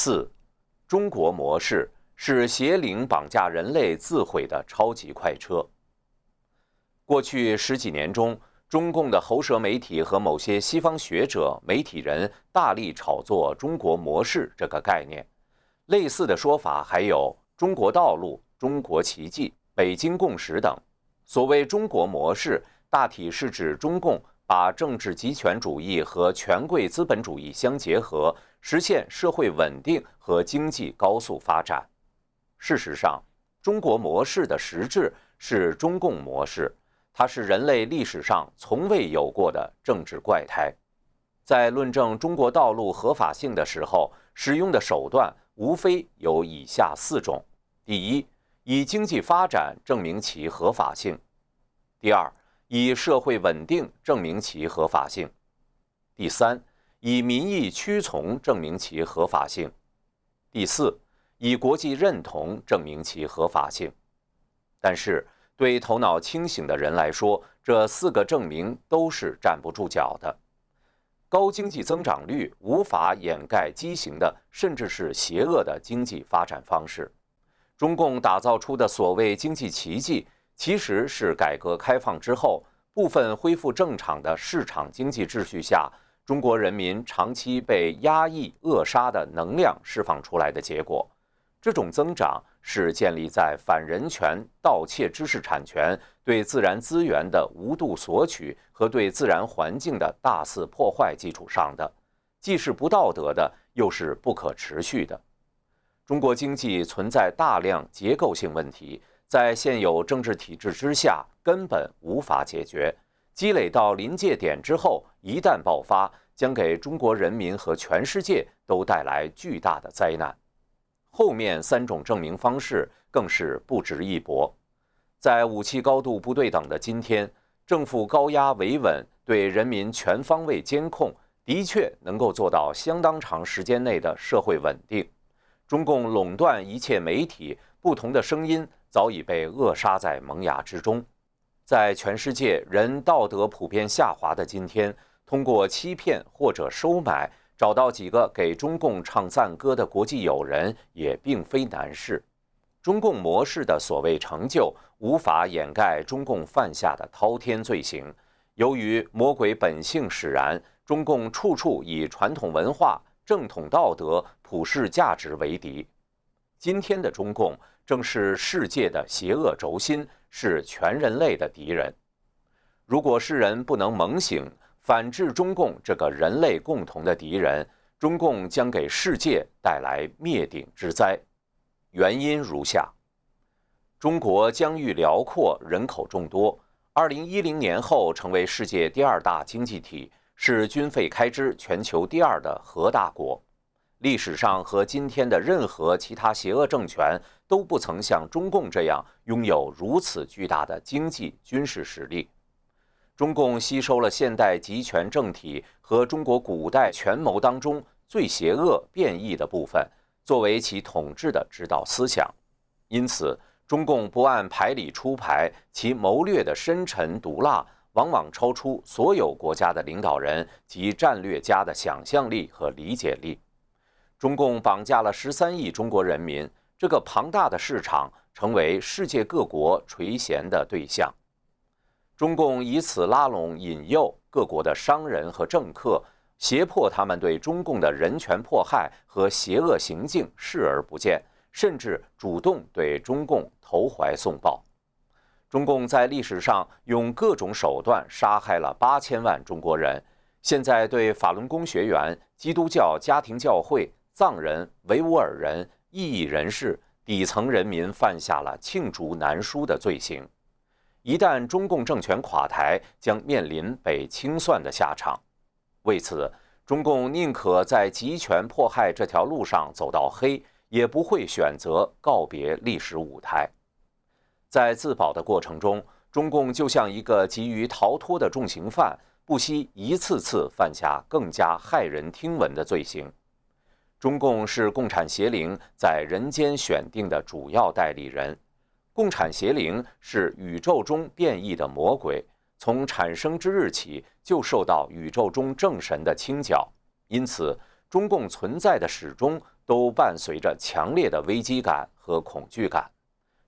四，中国模式是邪灵绑架人类自毁的超级快车。过去十几年中，中共的喉舌媒体和某些西方学者、媒体人大力炒作“中国模式”这个概念。类似的说法还有“中国道路”“中国奇迹”“北京共识”等。所谓“中国模式”，大体是指中共把政治集权主义和权贵资本主义相结合，实现社会稳定和经济高速发展。事实上，“中国模式”的实质是中共模式。它是人类历史上从未有过的政治怪胎，在论证中国道路合法性的时候，使用的手段无非有以下四种：第一，以经济发展证明其合法性；第二，以社会稳定证明其合法性；第三，以民意屈从证明其合法性；第四，以国际认同证明其合法性。但是，对头脑清醒的人来说，这四个证明都是站不住脚的。高经济增长率无法掩盖畸形的，甚至是邪恶的经济发展方式。中共打造出的所谓经济奇迹，其实是改革开放之后部分恢复正常的市场经济秩序下，中国人民长期被压抑扼杀的能量释放出来的结果。这种增长。是建立在反人权、盗窃知识产权、对自然资源的无度索取和对自然环境的大肆破坏基础上的，既是不道德的，又是不可持续的。中国经济存在大量结构性问题，在现有政治体制之下根本无法解决，积累到临界点之后，一旦爆发，将给中国人民和全世界都带来巨大的灾难。后面三种证明方式更是不值一驳。在武器高度不对等的今天，政府高压维稳，对人民全方位监控，的确能够做到相当长时间内的社会稳定。中共垄断一切媒体，不同的声音早已被扼杀在萌芽之中。在全世界人道德普遍下滑的今天，通过欺骗或者收买。找到几个给中共唱赞歌的国际友人也并非难事。中共模式的所谓成就，无法掩盖中共犯下的滔天罪行。由于魔鬼本性使然，中共处处以传统文化、正统道德、普世价值为敌。今天的中共正是世界的邪恶轴心，是全人类的敌人。如果世人不能猛醒，反制中共这个人类共同的敌人，中共将给世界带来灭顶之灾。原因如下：中国疆域辽阔，人口众多，二零一零年后成为世界第二大经济体，是军费开支全球第二的核大国。历史上和今天的任何其他邪恶政权都不曾像中共这样拥有如此巨大的经济军事实力。中共吸收了现代集权政体和中国古代权谋当中最邪恶变异的部分，作为其统治的指导思想。因此，中共不按牌理出牌，其谋略的深沉毒辣，往往超出所有国家的领导人及战略家的想象力和理解力。中共绑架了十三亿中国人民，这个庞大的市场成为世界各国垂涎的对象。中共以此拉拢、引诱各国的商人和政客，胁迫他们对中共的人权迫害和邪恶行径视而不见，甚至主动对中共投怀送抱。中共在历史上用各种手段杀害了八千万中国人，现在对法轮功学员、基督教家庭教会、藏人、维吾尔人、异议人士、底层人民犯下了罄竹难书的罪行。一旦中共政权垮台，将面临被清算的下场。为此，中共宁可在集权迫害这条路上走到黑，也不会选择告别历史舞台。在自保的过程中，中共就像一个急于逃脱的重刑犯，不惜一次次犯下更加骇人听闻的罪行。中共是共产邪灵在人间选定的主要代理人。共产邪灵是宇宙中变异的魔鬼，从产生之日起就受到宇宙中正神的清剿，因此中共存在的始终都伴随着强烈的危机感和恐惧感。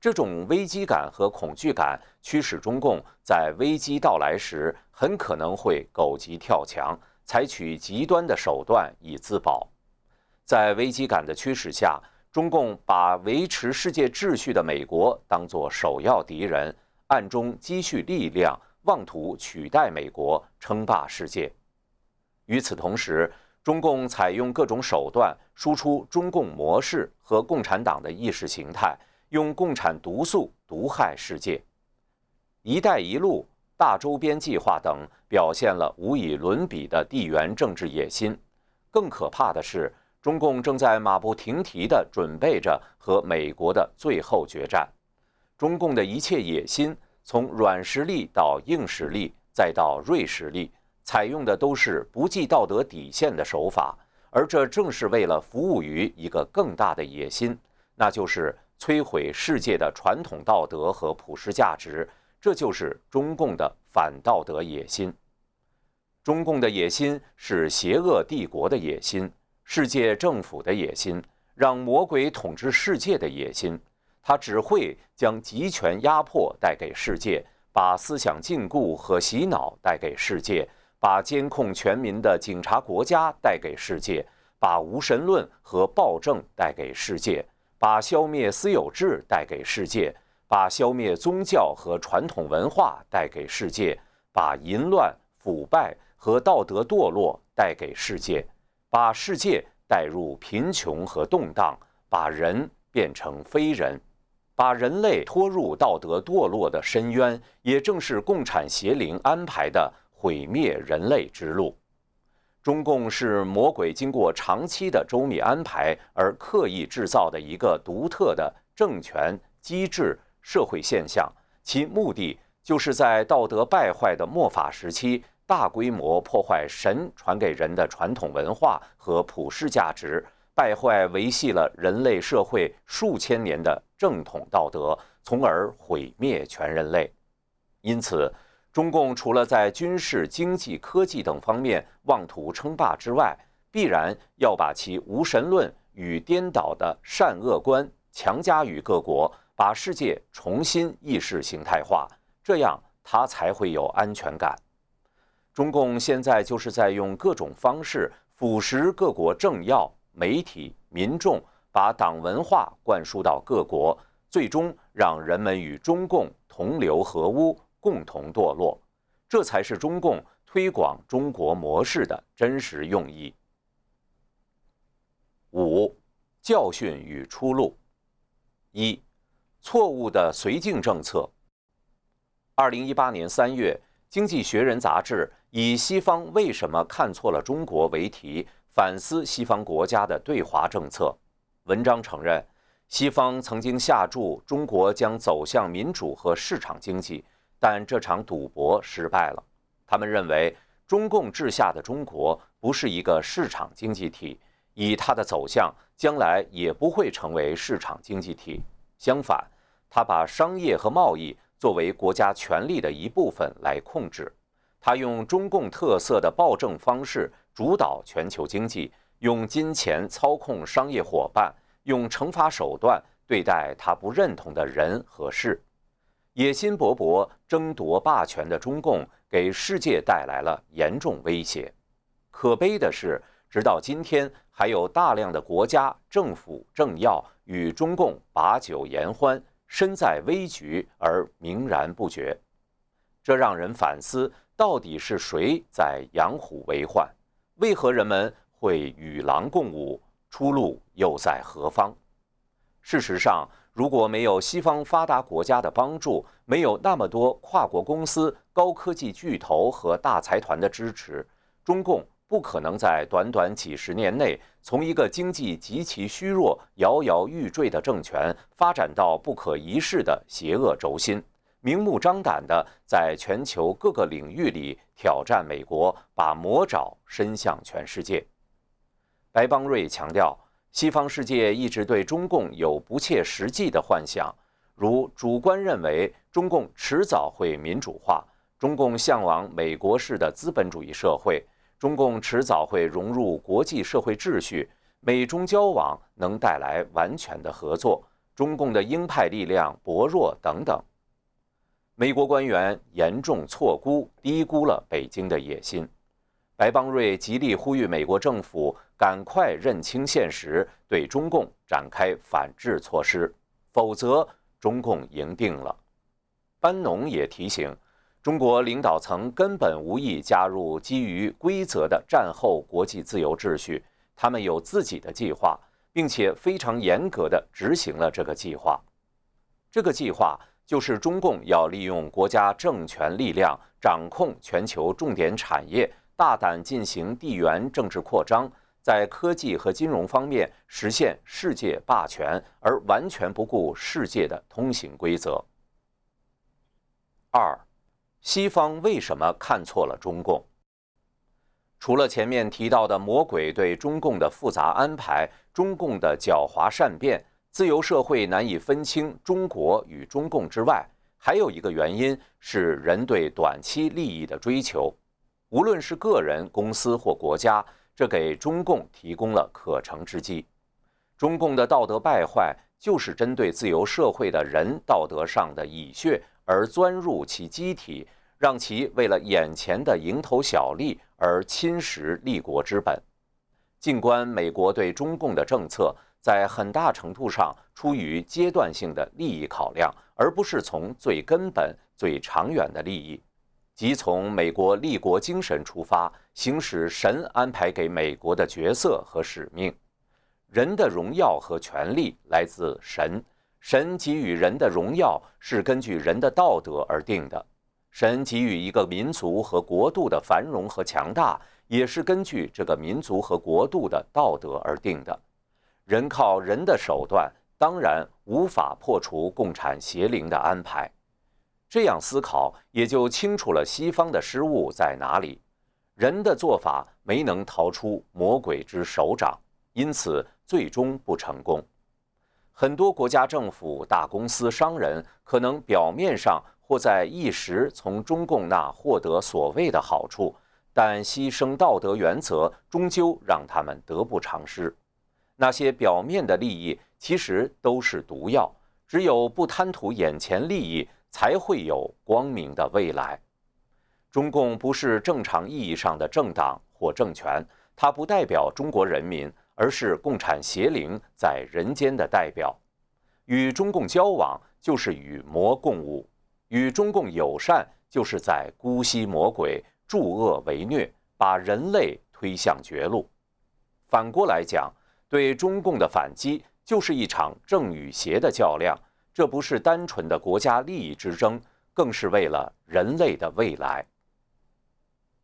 这种危机感和恐惧感驱使中共在危机到来时很可能会狗急跳墙，采取极端的手段以自保。在危机感的驱使下，中共把维持世界秩序的美国当作首要敌人，暗中积蓄力量，妄图取代美国，称霸世界。与此同时，中共采用各种手段输出中共模式和共产党的意识形态。用共产毒素毒害世界，“一带一路”大周边计划等表现了无以伦比的地缘政治野心。更可怕的是，中共正在马不停蹄地准备着和美国的最后决战。中共的一切野心，从软实力到硬实力，再到锐实力，采用的都是不计道德底线的手法，而这正是为了服务于一个更大的野心，那就是。摧毁世界的传统道德和普世价值，这就是中共的反道德野心。中共的野心是邪恶帝国的野心，世界政府的野心，让魔鬼统治世界的野心。他只会将集权压迫带给世界，把思想禁锢和洗脑带给世界，把监控全民的警察国家带给世界，把无神论和暴政带给世界。把消灭私有制带给世界，把消灭宗教和传统文化带给世界，把淫乱、腐败和道德堕落带给世界，把世界带入贫穷和动荡，把人变成非人，把人类拖入道德堕落的深渊，也正是共产邪灵安排的毁灭人类之路。中共是魔鬼经过长期的周密安排而刻意制造的一个独特的政权机制社会现象，其目的就是在道德败坏的末法时期，大规模破坏神传给人的传统文化和普世价值，败坏维系了人类社会数千年的正统道德，从而毁灭全人类。因此。中共除了在军事、经济、科技等方面妄图称霸之外，必然要把其无神论与颠倒的善恶观强加于各国，把世界重新意识形态化，这样他才会有安全感。中共现在就是在用各种方式腐蚀各国政要、媒体、民众，把党文化灌输到各国，最终让人们与中共同流合污。共同堕落，这才是中共推广中国模式的真实用意。五、教训与出路。一、错误的绥靖政策。二零一八年三月，《经济学人》杂志以“西方为什么看错了中国”为题，反思西方国家的对华政策。文章承认，西方曾经下注中国将走向民主和市场经济。但这场赌博失败了。他们认为，中共治下的中国不是一个市场经济体，以它的走向，将来也不会成为市场经济体。相反，他把商业和贸易作为国家权力的一部分来控制。他用中共特色的暴政方式主导全球经济，用金钱操控商业伙伴，用惩罚手段对待他不认同的人和事。野心勃勃、争夺霸权的中共给世界带来了严重威胁。可悲的是，直到今天，还有大量的国家、政府、政要与中共把酒言欢，身在危局而明然不觉。这让人反思：到底是谁在养虎为患？为何人们会与狼共舞？出路又在何方？事实上，如果没有西方发达国家的帮助，没有那么多跨国公司、高科技巨头和大财团的支持，中共不可能在短短几十年内从一个经济极其虚弱、摇摇欲坠的政权发展到不可一世的邪恶轴心，明目张胆地在全球各个领域里挑战美国，把魔爪伸向全世界。白邦瑞强调。西方世界一直对中共有不切实际的幻想，如主观认为中共迟早会民主化，中共向往美国式的资本主义社会，中共迟早会融入国际社会秩序，美中交往能带来完全的合作，中共的鹰派力量薄弱等等。美国官员严重错估、低估了北京的野心。白邦瑞极力呼吁美国政府赶快认清现实，对中共展开反制措施，否则中共赢定了。班农也提醒，中国领导层根本无意加入基于规则的战后国际自由秩序，他们有自己的计划，并且非常严格地执行了这个计划。这个计划。就是中共要利用国家政权力量掌控全球重点产业，大胆进行地缘政治扩张，在科技和金融方面实现世界霸权，而完全不顾世界的通行规则。二，西方为什么看错了中共？除了前面提到的魔鬼对中共的复杂安排，中共的狡猾善变。自由社会难以分清中国与中共之外，还有一个原因是人对短期利益的追求。无论是个人、公司或国家，这给中共提供了可乘之机。中共的道德败坏，就是针对自由社会的人道德上的蚁穴而钻入其机体，让其为了眼前的蝇头小利而侵蚀立国之本。尽管美国对中共的政策，在很大程度上出于阶段性的利益考量，而不是从最根本、最长远的利益，即从美国立国精神出发，行使神安排给美国的角色和使命。人的荣耀和权利来自神，神给予人的荣耀是根据人的道德而定的，神给予一个民族和国度的繁荣和强大，也是根据这个民族和国度的道德而定的。人靠人的手段，当然无法破除共产邪灵的安排。这样思考，也就清楚了西方的失误在哪里。人的做法没能逃出魔鬼之手掌，因此最终不成功。很多国家政府、大公司、商人可能表面上或在一时从中共那获得所谓的好处，但牺牲道德原则，终究让他们得不偿失。那些表面的利益其实都是毒药，只有不贪图眼前利益，才会有光明的未来。中共不是正常意义上的政党或政权，它不代表中国人民，而是共产邪灵在人间的代表。与中共交往就是与魔共舞，与中共友善就是在姑息魔鬼，助恶为虐，把人类推向绝路。反过来讲。对中共的反击就是一场正与邪的较量，这不是单纯的国家利益之争，更是为了人类的未来。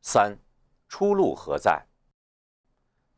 三，出路何在？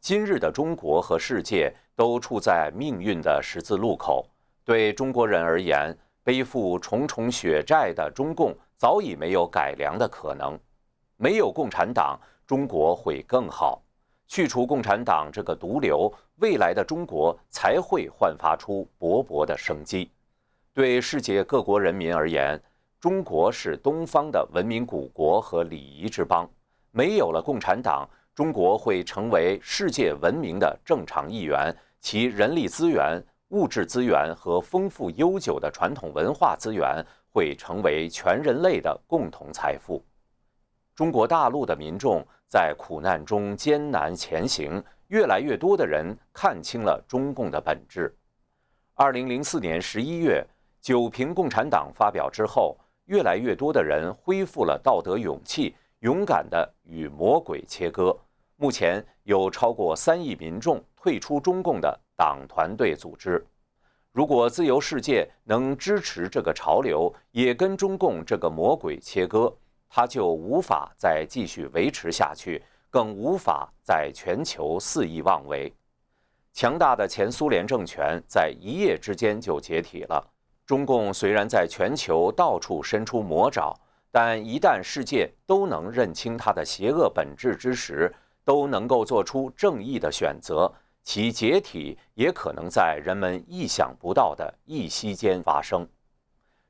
今日的中国和世界都处在命运的十字路口。对中国人而言，背负重重血债的中共早已没有改良的可能。没有共产党，中国会更好。去除共产党这个毒瘤，未来的中国才会焕发出勃勃的生机。对世界各国人民而言，中国是东方的文明古国和礼仪之邦。没有了共产党，中国会成为世界文明的正常一员，其人力资源、物质资源和丰富悠久的传统文化资源会成为全人类的共同财富。中国大陆的民众。在苦难中艰难前行，越来越多的人看清了中共的本质。二零零四年十一月，九平共产党发表之后，越来越多的人恢复了道德勇气，勇敢地与魔鬼切割。目前有超过三亿民众退出中共的党团队组织。如果自由世界能支持这个潮流，也跟中共这个魔鬼切割。他就无法再继续维持下去，更无法在全球肆意妄为。强大的前苏联政权在一夜之间就解体了。中共虽然在全球到处伸出魔爪，但一旦世界都能认清它的邪恶本质之时，都能够做出正义的选择，其解体也可能在人们意想不到的一息间发生。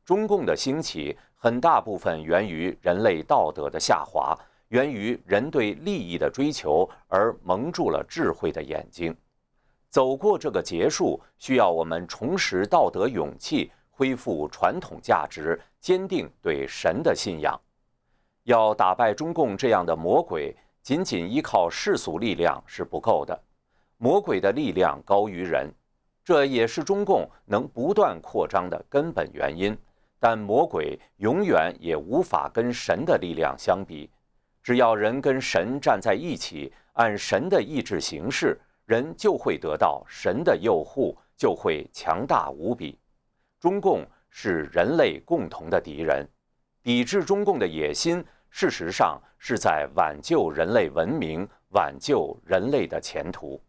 中共的兴起。很大部分源于人类道德的下滑，源于人对利益的追求而蒙住了智慧的眼睛。走过这个劫数，需要我们重拾道德勇气，恢复传统价值，坚定对神的信仰。要打败中共这样的魔鬼，仅仅依靠世俗力量是不够的。魔鬼的力量高于人，这也是中共能不断扩张的根本原因。但魔鬼永远也无法跟神的力量相比。只要人跟神站在一起，按神的意志行事。人就会得到神的佑护，就会强大无比。中共是人类共同的敌人，抵制中共的野心，事实上是在挽救人类文明，挽救人类的前途。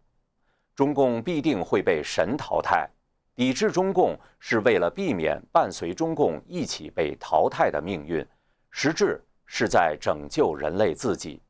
中共必定会被神淘汰，抵制中共是为了避免伴随中共一起被淘汰的命运，实质是在拯救人类自己。